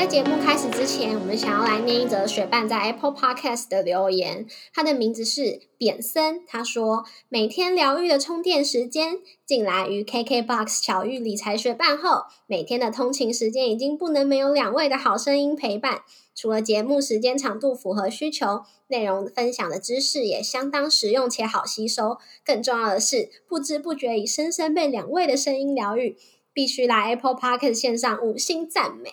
在节目开始之前，我们想要来念一则学伴在 Apple Podcast 的留言。他的名字是扁森，他说：“每天疗愈的充电时间，近来于 KKBOX 巧遇理财学伴后，每天的通勤时间已经不能没有两位的好声音陪伴。除了节目时间长度符合需求，内容分享的知识也相当实用且好吸收。更重要的是，不知不觉已深深被两位的声音疗愈。必须来 Apple Podcast 线上五星赞美。”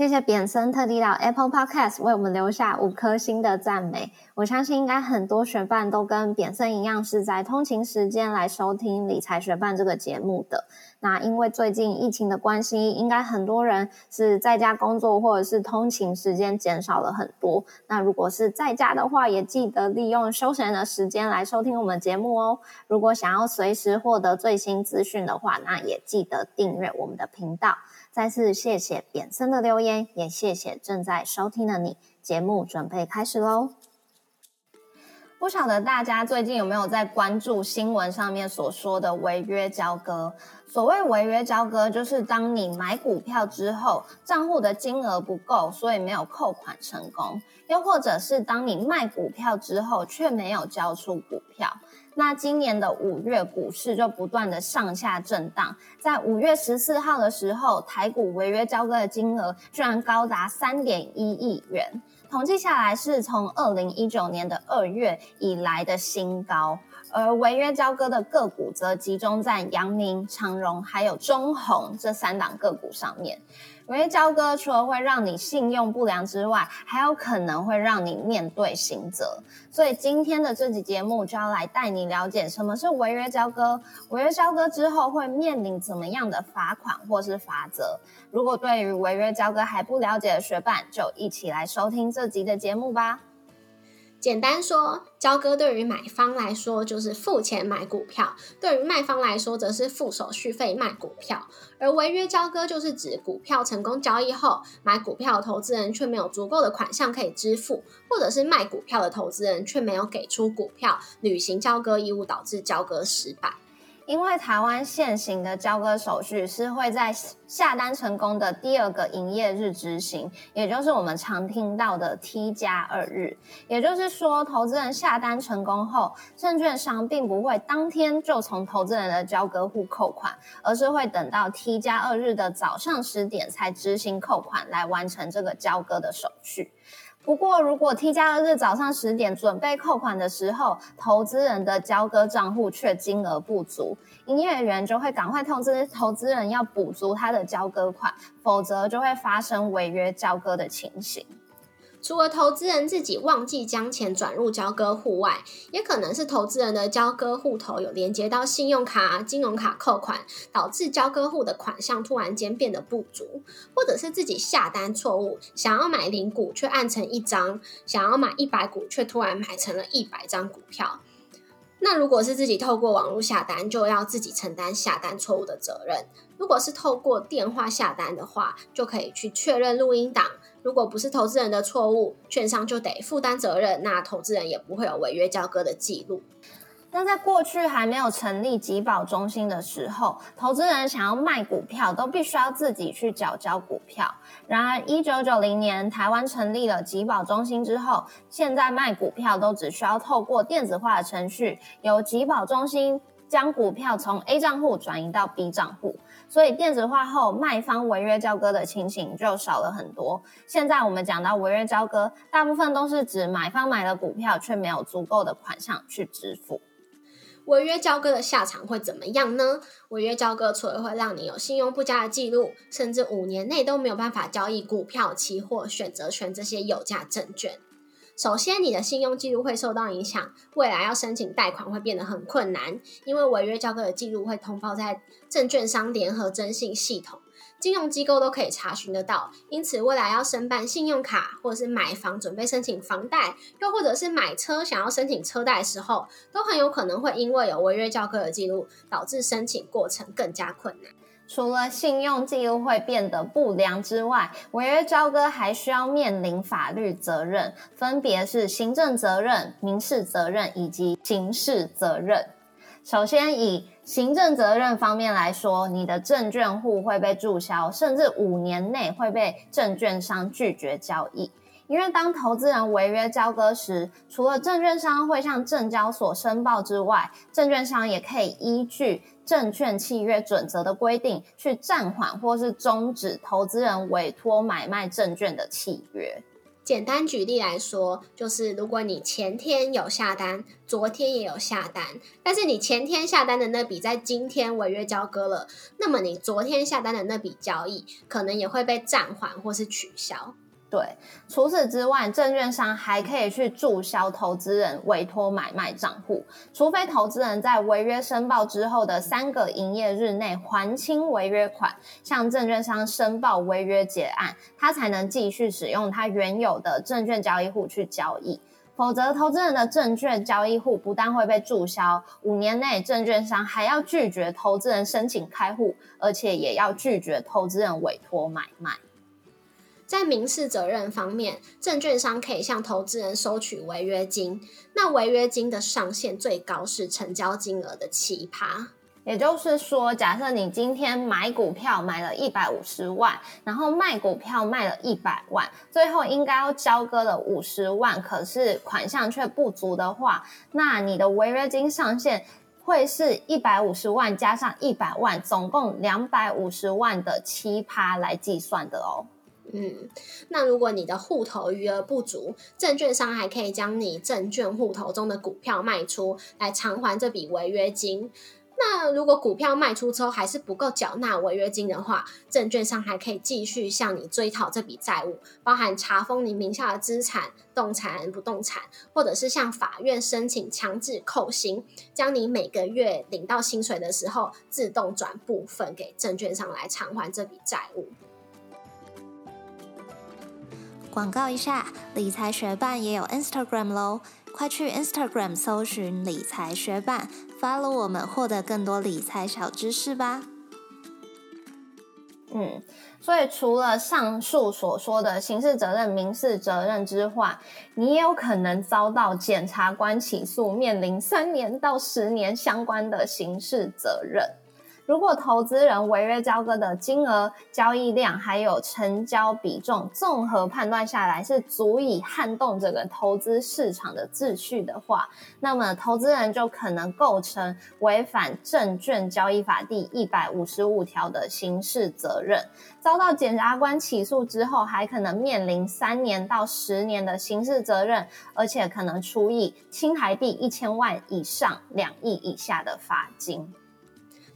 谢谢扁森特地到 Apple Podcast 为我们留下五颗星的赞美。我相信应该很多学伴都跟扁森一样，是在通勤时间来收听理财学伴这个节目的。那因为最近疫情的关系，应该很多人是在家工作，或者是通勤时间减少了很多。那如果是在家的话，也记得利用休闲的时间来收听我们节目哦。如果想要随时获得最新资讯的话，那也记得订阅我们的频道。再次谢谢扁森的留言，也谢谢正在收听的你。节目准备开始喽！不晓得大家最近有没有在关注新闻上面所说的违约交割？所谓违约交割，就是当你买股票之后，账户的金额不够，所以没有扣款成功；又或者是当你卖股票之后，却没有交出股那今年的五月股市就不断的上下震荡，在五月十四号的时候，台股违约交割的金额居然高达三点一亿元，统计下来是从二零一九年的二月以来的新高。而违约交割的个股则集中在阳明、长荣还有中红这三档个股上面。违约交割除了会让你信用不良之外，还有可能会让你面对刑责。所以今天的这集节目就要来带你了解什么是违约交割，违约交割之后会面临怎么样的罚款或是罚则。如果对于违约交割还不了解的学伴，就一起来收听这集的节目吧。简单说，交割对于买方来说就是付钱买股票，对于卖方来说则是付手续费卖股票。而违约交割就是指股票成功交易后，买股票的投资人却没有足够的款项可以支付，或者是卖股票的投资人却没有给出股票履行交割义务，导致交割失败。因为台湾现行的交割手续是会在下单成功的第二个营业日执行，也就是我们常听到的 T 加二日。也就是说，投资人下单成功后，证券商并不会当天就从投资人的交割户扣款，而是会等到 T 加二日的早上十点才执行扣款，来完成这个交割的手续。不过，如果 T 加二日早上十点准备扣款的时候，投资人的交割账户却金额不足，营业员就会赶快通知投资人要补足他的交割款，否则就会发生违约交割的情形。除了投资人自己忘记将钱转入交割户外，也可能是投资人的交割户头有连接到信用卡、金融卡扣款，导致交割户的款项突然间变得不足，或者是自己下单错误，想要买零股却按成一张，想要买一百股却突然买成了一百张股票。那如果是自己透过网络下单，就要自己承担下单错误的责任；如果是透过电话下单的话，就可以去确认录音档。如果不是投资人的错误，券商就得负担责任，那投资人也不会有违约交割的记录。那在过去还没有成立集保中心的时候，投资人想要卖股票都必须要自己去缴交股票。然而，一九九零年台湾成立了集保中心之后，现在卖股票都只需要透过电子化的程序，由集保中心将股票从 A 账户转移到 B 账户。所以电子化后，卖方违约交割的情形就少了很多。现在我们讲到违约交割，大部分都是指买方买了股票，却没有足够的款项去支付。违约交割的下场会怎么样呢？违约交割除了会让你有信用不佳的记录，甚至五年内都没有办法交易股票、期货、选择权这些有价证券。首先，你的信用记录会受到影响，未来要申请贷款会变得很困难，因为违约交割的记录会通报在证券商联合征信系统，金融机构都可以查询得到。因此，未来要申办信用卡，或者是买房准备申请房贷，又或者是买车想要申请车贷的时候，都很有可能会因为有违约交割的记录，导致申请过程更加困难。除了信用记录会变得不良之外，违约交割还需要面临法律责任，分别是行政责任、民事责任以及刑事责任。首先，以行政责任方面来说，你的证券户会被注销，甚至五年内会被证券商拒绝交易。因为当投资人违约交割时，除了证券商会向证交所申报之外，证券商也可以依据证券契约准则的规定，去暂缓或是终止投资人委托买卖证券的契约。简单举例来说，就是如果你前天有下单，昨天也有下单，但是你前天下单的那笔在今天违约交割了，那么你昨天下单的那笔交易可能也会被暂缓或是取消。对，除此之外，证券商还可以去注销投资人委托买卖账户，除非投资人在违约申报之后的三个营业日内还清违约款，向证券商申报违约结案，他才能继续使用他原有的证券交易户去交易。否则，投资人的证券交易户不但会被注销，五年内证券商还要拒绝投资人申请开户，而且也要拒绝投资人委托买卖。在民事责任方面，证券商可以向投资人收取违约金。那违约金的上限最高是成交金额的七趴。也就是说，假设你今天买股票买了一百五十万，然后卖股票卖了一百万，最后应该要交割了五十万，可是款项却不足的话，那你的违约金上限会是一百五十万加上一百万，总共两百五十万的七趴来计算的哦。嗯，那如果你的户头余额不足，证券商还可以将你证券户头中的股票卖出来偿还这笔违约金。那如果股票卖出之后还是不够缴纳违约金的话，证券商还可以继续向你追讨这笔债务，包含查封你名下的资产、动产、不动产，或者是向法院申请强制扣薪，将你每个月领到薪水的时候自动转部分给证券商来偿还这笔债务。广告一下，理财学办也有 Instagram 喽，快去 Instagram 搜寻理财学办，follow 我们，获得更多理财小知识吧。嗯，所以除了上述所说的刑事责任、民事责任之外，你也有可能遭到检察官起诉，面临三年到十年相关的刑事责任。如果投资人违约交割的金额、交易量还有成交比重综合判断下来是足以撼动这个投资市场的秩序的话，那么投资人就可能构成违反证券交易法第一百五十五条的刑事责任，遭到检察官起诉之后，还可能面临三年到十年的刑事责任，而且可能处以新台币一千万以上两亿以下的罚金。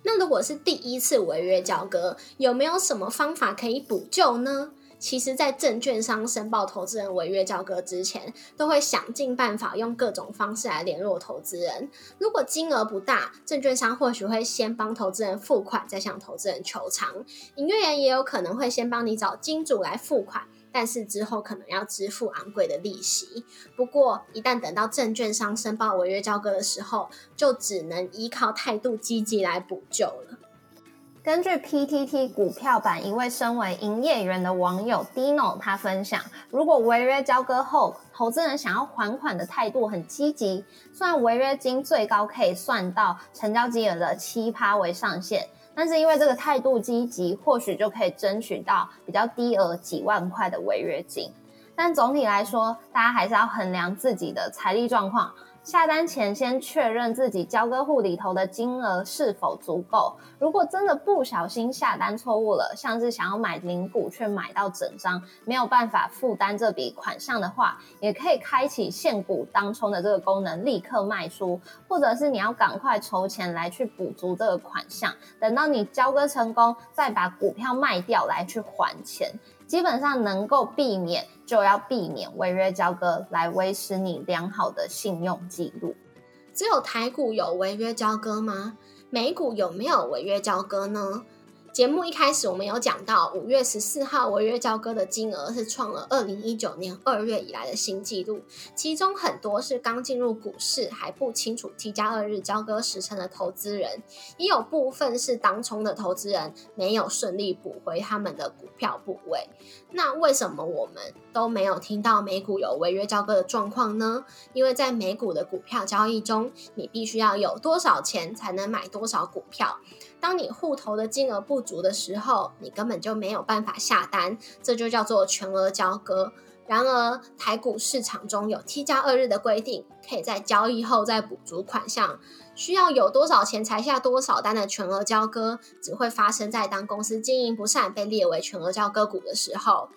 那如果是第一次违约交割，有没有什么方法可以补救呢？其实，在证券商申报投资人违约交割之前，都会想尽办法用各种方式来联络投资人。如果金额不大，证券商或许会先帮投资人付款，再向投资人求偿。营业员也有可能会先帮你找金主来付款。但是之后可能要支付昂贵的利息。不过，一旦等到证券商申报违约交割的时候，就只能依靠态度积极来补救了。根据 PTT 股票版一位身为营业员的网友 Dino 他分享，如果违约交割后，投资人想要还款的态度很积极，虽然违约金最高可以算到成交金额的七趴为上限。但是因为这个态度积极，或许就可以争取到比较低额几万块的违约金。但总体来说，大家还是要衡量自己的财力状况。下单前先确认自己交割户里头的金额是否足够。如果真的不小心下单错误了，像是想要买零股却买到整张，没有办法负担这笔款项的话，也可以开启现股当冲的这个功能，立刻卖出，或者是你要赶快筹钱来去补足这个款项，等到你交割成功，再把股票卖掉来去还钱。基本上能够避免，就要避免违约交割，来维持你良好的信用记录。只有台股有违约交割吗？美股有没有违约交割呢？节目一开始，我们有讲到五月十四号违约交割的金额是创了二零一九年二月以来的新纪录，其中很多是刚进入股市还不清楚 T 加二日交割时程的投资人，也有部分是当冲的投资人没有顺利补回他们的股票部位。那为什么我们都没有听到美股有违约交割的状况呢？因为在美股的股票交易中，你必须要有多少钱才能买多少股票。当你户头的金额不足的时候，你根本就没有办法下单，这就叫做全额交割。然而，台股市场中有 T 加二日的规定，可以在交易后再补足款项。需要有多少钱才下多少单的全额交割，只会发生在当公司经营不善被列为全额交割股的时候。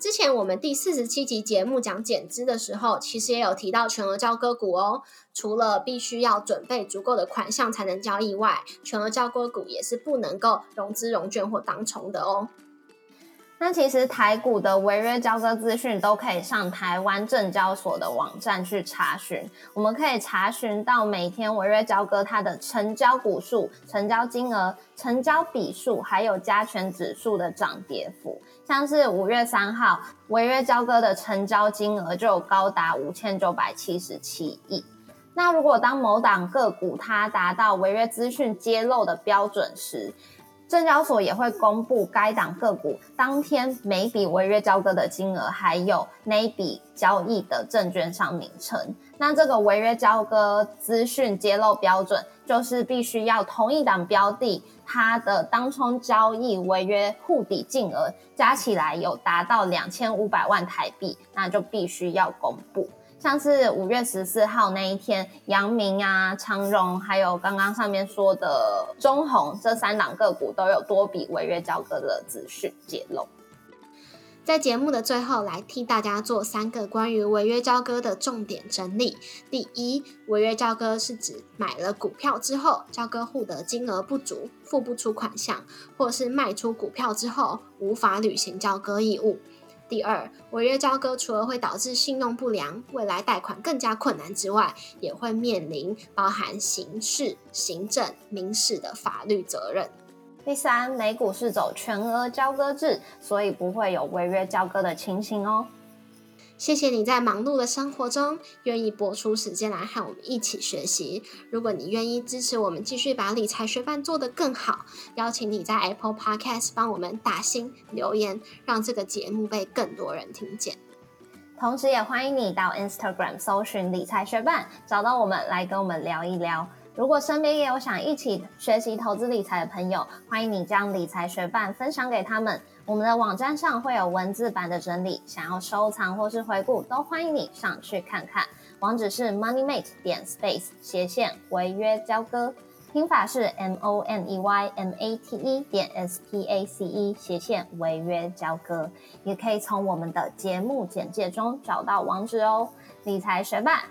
之前我们第四十七集节目讲减资的时候，其实也有提到全额交割股哦。除了必须要准备足够的款项才能交易外，全额交割股也是不能够融资融券或当冲的哦。那其实台股的违约交割资讯都可以上台湾证交所的网站去查询。我们可以查询到每天违约交割它的成交股数、成交金额、成交笔数，还有加权指数的涨跌幅。像是五月三号违约交割的成交金额就高达五千九百七十七亿。那如果当某档个股它达到违约资讯揭露的标准时，证交所也会公布该档个股当天每笔违约交割的金额，还有那一笔交易的证券商名称。那这个违约交割资讯揭露标准，就是必须要同一档标的它的当冲交易违约户底金额加起来有达到两千五百万台币，那就必须要公布。像是五月十四号那一天，阳明啊、长荣，还有刚刚上面说的中红这三档个股都有多笔违约交割的资讯揭露。在节目的最后，来替大家做三个关于违约交割的重点整理。第一，违约交割是指买了股票之后，交割户的金额不足，付不出款项，或是卖出股票之后无法履行交割义务。第二，违约交割除了会导致信用不良、未来贷款更加困难之外，也会面临包含刑事、行政、民事的法律责任。第三，美股是走全额交割制，所以不会有违约交割的情形哦。谢谢你在忙碌的生活中愿意拨出时间来和我们一起学习。如果你愿意支持我们继续把理财学办做得更好，邀请你在 Apple Podcast 帮我们打星留言，让这个节目被更多人听见。同时，也欢迎你到 Instagram 搜寻理财学办，找到我们来跟我们聊一聊。如果身边也有想一起学习投资理财的朋友，欢迎你将理财学办分享给他们。我们的网站上会有文字版的整理，想要收藏或是回顾，都欢迎你上去看看。网址是 moneymate 点 space 斜线违约交割，拼法是 m o n e y m a t e 点 s p a c e 斜线违约交割。也可以从我们的节目简介中找到网址哦。理财学霸，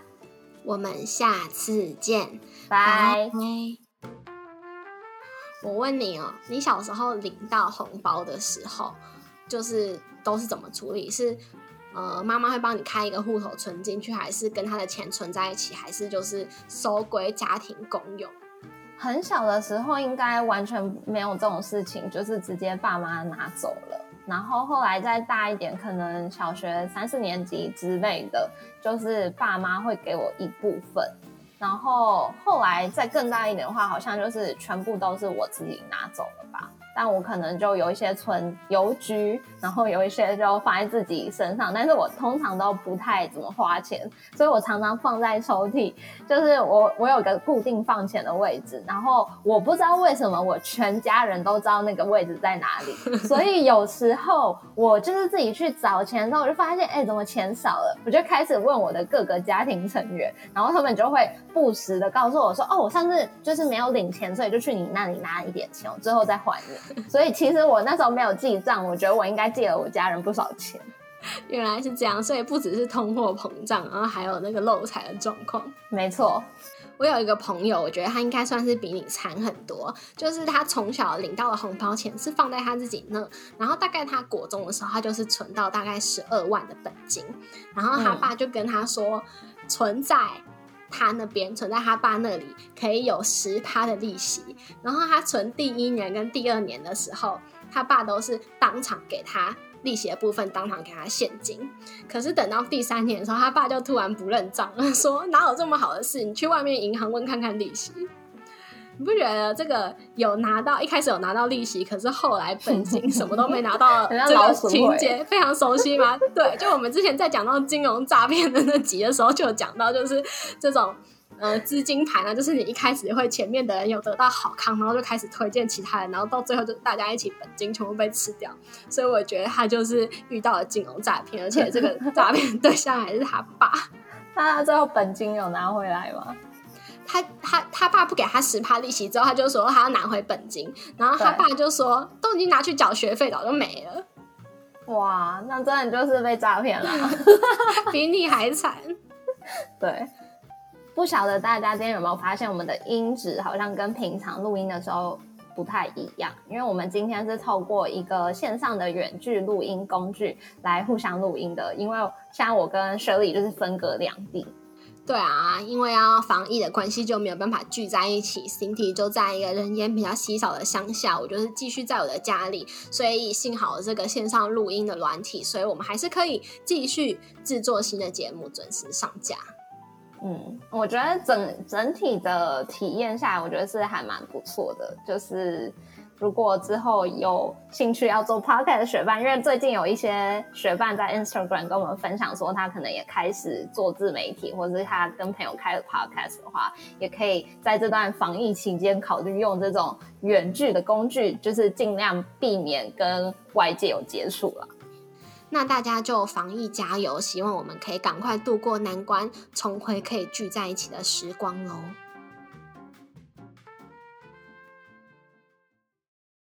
我们下次见，拜。我问你哦，你小时候领到红包的时候，就是都是怎么处理？是呃，妈妈会帮你开一个户头存进去，还是跟他的钱存在一起，还是就是收归家庭共用？很小的时候应该完全没有这种事情，就是直接爸妈拿走了。然后后来再大一点，可能小学三四年级之类的，就是爸妈会给我一部分。然后后来再更大一点的话，好像就是全部都是我自己拿走了吧。但我可能就有一些存邮局，然后有一些就放在自己身上，但是我通常都不太怎么花钱，所以我常常放在抽屉，就是我我有个固定放钱的位置，然后我不知道为什么我全家人都知道那个位置在哪里，所以有时候我就是自己去找钱的时候，我就发现哎怎么钱少了，我就开始问我的各个家庭成员，然后他们就会不时的告诉我说哦我上次就是没有领钱，所以就去你那里拿一点钱，我最后再还你。所以其实我那时候没有记账，我觉得我应该借了我家人不少钱。原来是这样，所以不只是通货膨胀，然后还有那个漏财的状况。没错，我有一个朋友，我觉得他应该算是比你惨很多。就是他从小领到的红包钱是放在他自己那，然后大概他国中的时候，他就是存到大概十二万的本金，然后他爸就跟他说，存在他那边，存在他爸那里，可以有十趴的利息。然后他存第一年跟第二年的时候，他爸都是当场给他利息的部分，当场给他现金。可是等到第三年的时候，他爸就突然不认账了，说哪有这么好的事？你去外面银行问看看利息。你不觉得这个有拿到一开始有拿到利息，可是后来本金什么都没拿到，这个情节非常熟悉吗？对，就我们之前在讲到金融诈骗的那集的时候，就有讲到，就是这种呃资金盘啊，就是你一开始会前面的人有得到好康，然后就开始推荐其他人，然后到最后就大家一起本金全部被吃掉。所以我觉得他就是遇到了金融诈骗，而且这个诈骗对象还是他爸。那他最后本金有拿回来吗？他他他爸不给他十趴利息之后，他就说他要拿回本金，然后他爸就说都已经拿去缴学费，早就没了。哇，那真的就是被诈骗了，比你还惨。对，不晓得大家今天有没有发现，我们的音质好像跟平常录音的时候不太一样，因为我们今天是透过一个线上的远距录音工具来互相录音的，因为像我跟 Shirley 就是分隔两地。对啊，因为要防疫的关系，就没有办法聚在一起。整体就在一个人烟比较稀少的乡下，我就是继续在我的家里，所以幸好这个线上录音的软体，所以我们还是可以继续制作新的节目，准时上架。嗯，我觉得整整体的体验下来，我觉得是还蛮不错的，就是。如果之后有兴趣要做 podcast 的学伴，因为最近有一些学伴在 Instagram 跟我们分享说，他可能也开始做自媒体，或者是他跟朋友开了 podcast 的话，也可以在这段防疫期间考虑用这种远距的工具，就是尽量避免跟外界有接触了。那大家就防疫加油，希望我们可以赶快度过难关，重回可以聚在一起的时光喽。